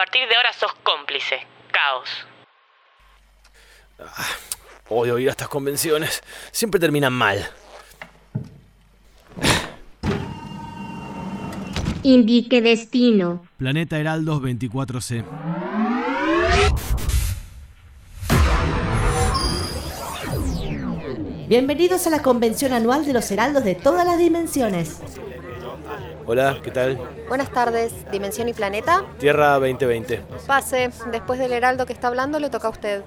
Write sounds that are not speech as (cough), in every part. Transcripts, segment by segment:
partir de ahora sos cómplice. Caos. Odio ir a estas convenciones. Siempre terminan mal. Indique destino. Planeta Heraldos 24C. Bienvenidos a la convención anual de los heraldos de todas las dimensiones. Hola, ¿qué tal? Buenas tardes, Dimensión y Planeta. Tierra 2020. Pase, después del heraldo que está hablando le toca a usted.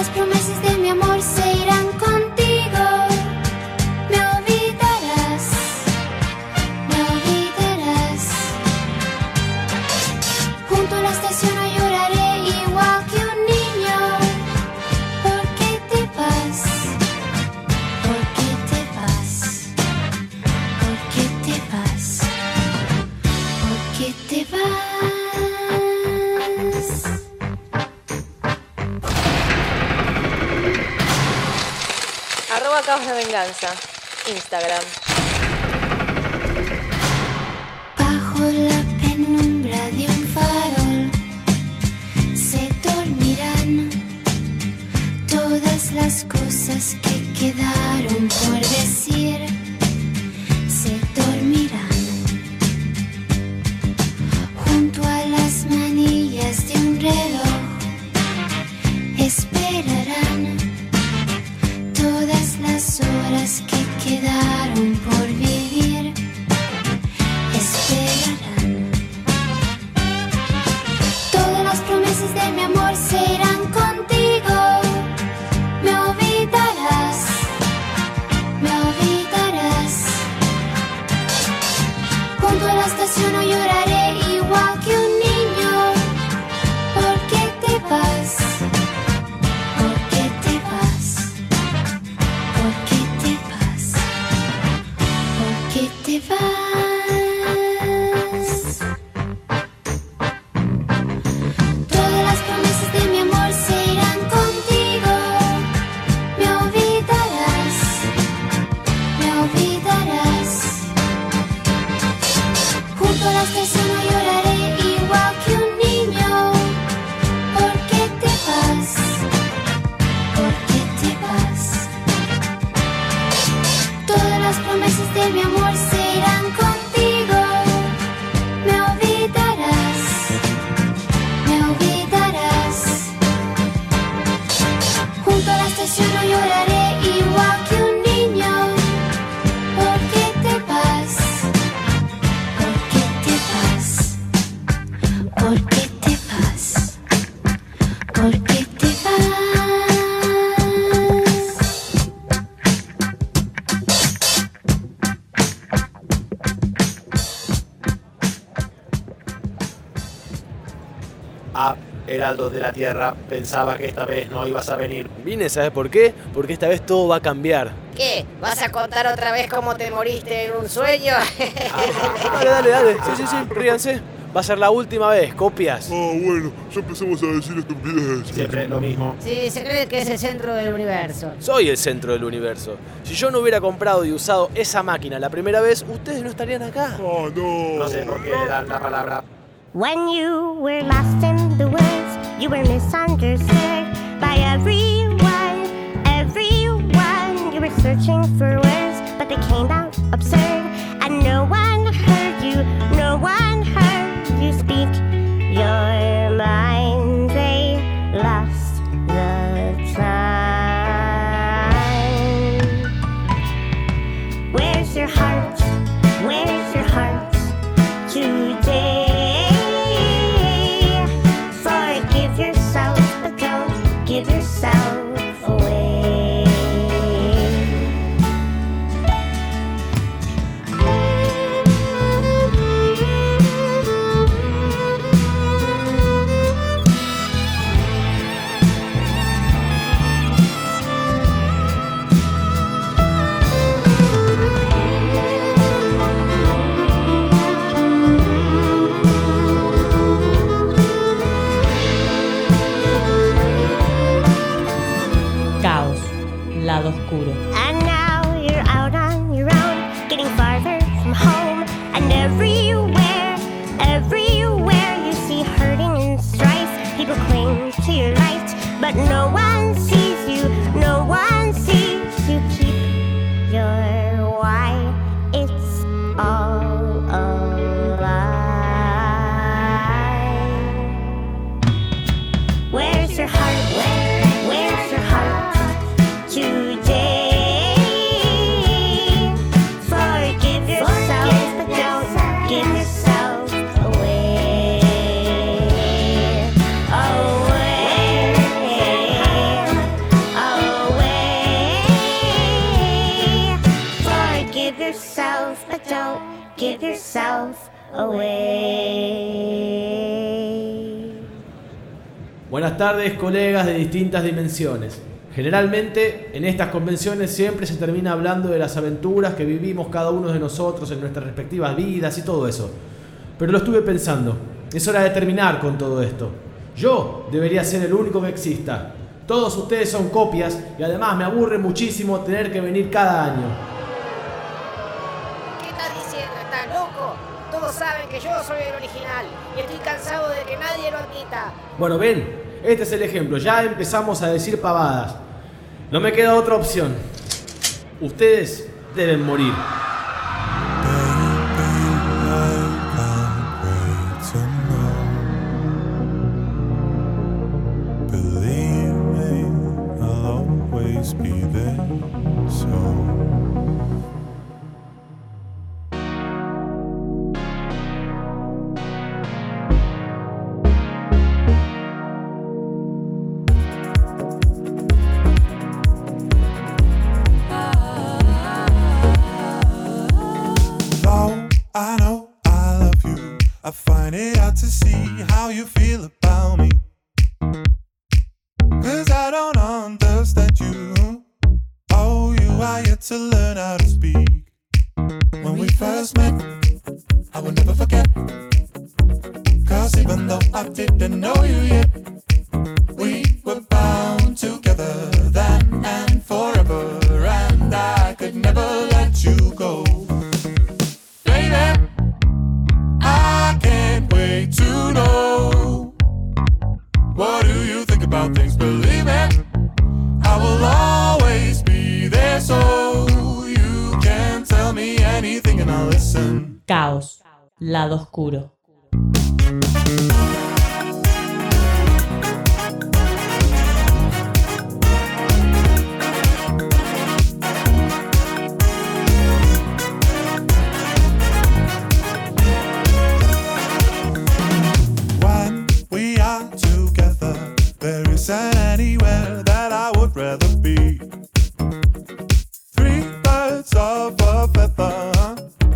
Las promesas Arroba Caos de Venganza. Instagram. Ah, Heraldo de la Tierra, pensaba que esta vez no ibas a venir. Vine, ¿sabes por qué? Porque esta vez todo va a cambiar. ¿Qué? ¿Vas a contar otra vez cómo te moriste en un sueño? (laughs) Dale, dale, dale. Sí, sí, sí, ríanse. Va a ser la última vez, copias. Ah, bueno, ya empezamos a decir estupideces. Siempre lo mismo. Sí, se cree que es el centro del universo. Soy el centro del universo. Si yo no hubiera comprado y usado esa máquina la primera vez, ustedes no estarían acá. Ah, no. No sé por qué le dan la palabra. When you were lost in the woods, you were misunderstood by everyone. Everyone, you were searching for words, but they came out absurd. And no one heard you, no one heard you speak your mind. to your right, but no one sees. Away. Buenas tardes, colegas de distintas dimensiones. Generalmente en estas convenciones siempre se termina hablando de las aventuras que vivimos cada uno de nosotros en nuestras respectivas vidas y todo eso. Pero lo estuve pensando, es hora de terminar con todo esto. Yo debería ser el único que exista. Todos ustedes son copias y además me aburre muchísimo tener que venir cada año. Saben que yo soy el original y estoy cansado de que nadie lo admita. Bueno, ven, este es el ejemplo. Ya empezamos a decir pavadas. No me queda otra opción. Ustedes deben morir. Cause even though I didn't know you yet, we were bound together then and forever. And I could never let you go. Baby, I can't wait to know. What do you think about things? Believe me, I will always be there so you can tell me anything and I'll listen. Caos. Lado oscuro.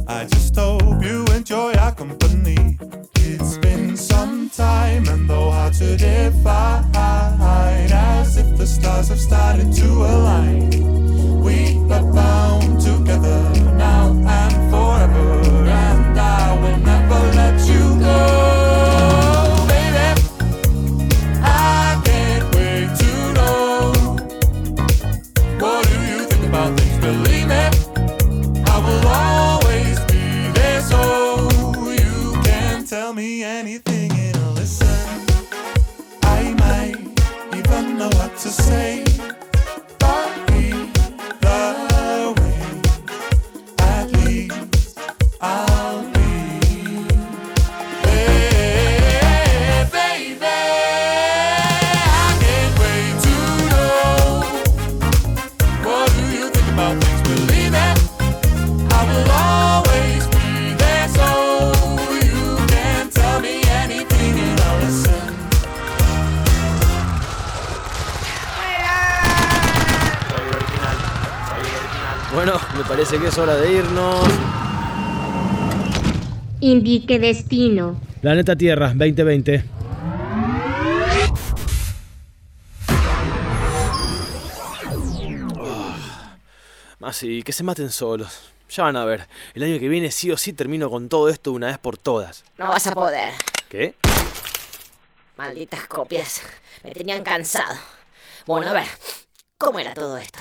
I just hope you enjoy our company. It's been some time and though hard to define, as if the stars have started to align. Parece que es hora de irnos. Indique destino. Planeta Tierra 2020. Más y que se maten solos. Ya van a ver. El año que viene sí o sí termino con todo esto de una vez por todas. No vas a poder. ¿Qué? Malditas copias. Me tenían cansado. Bueno, a ver. ¿Cómo era todo esto?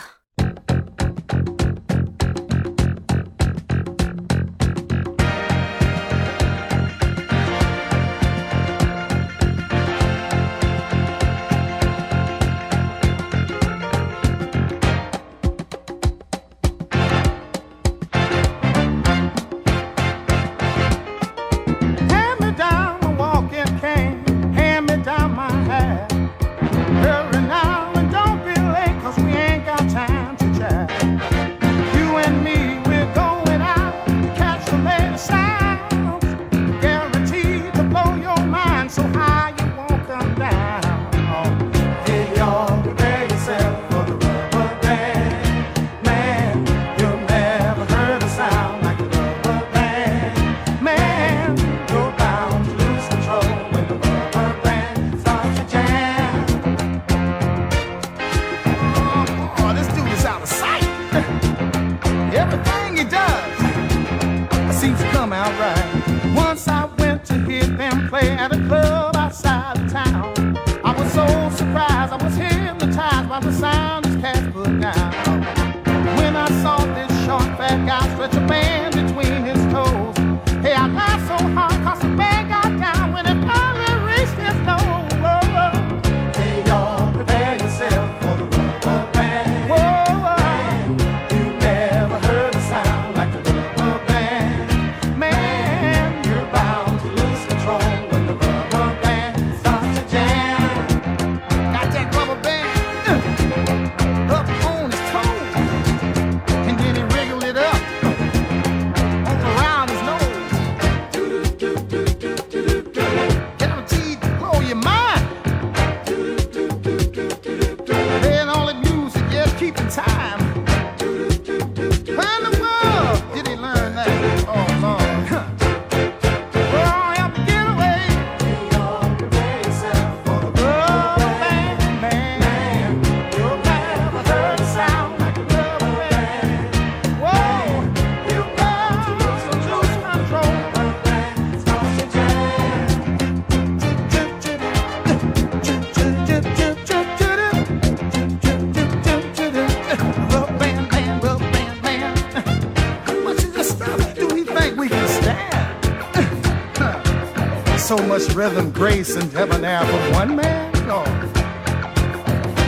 much rhythm, grace, and heaven debonair from one man? No.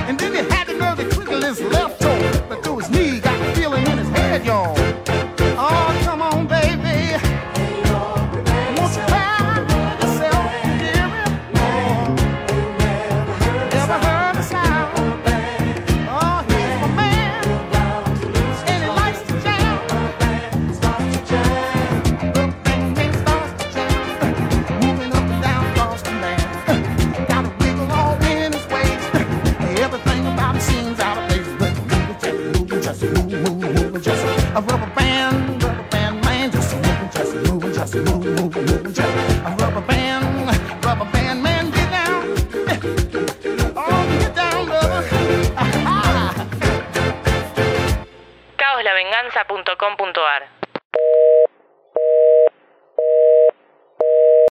And then he had to know the crinkle is left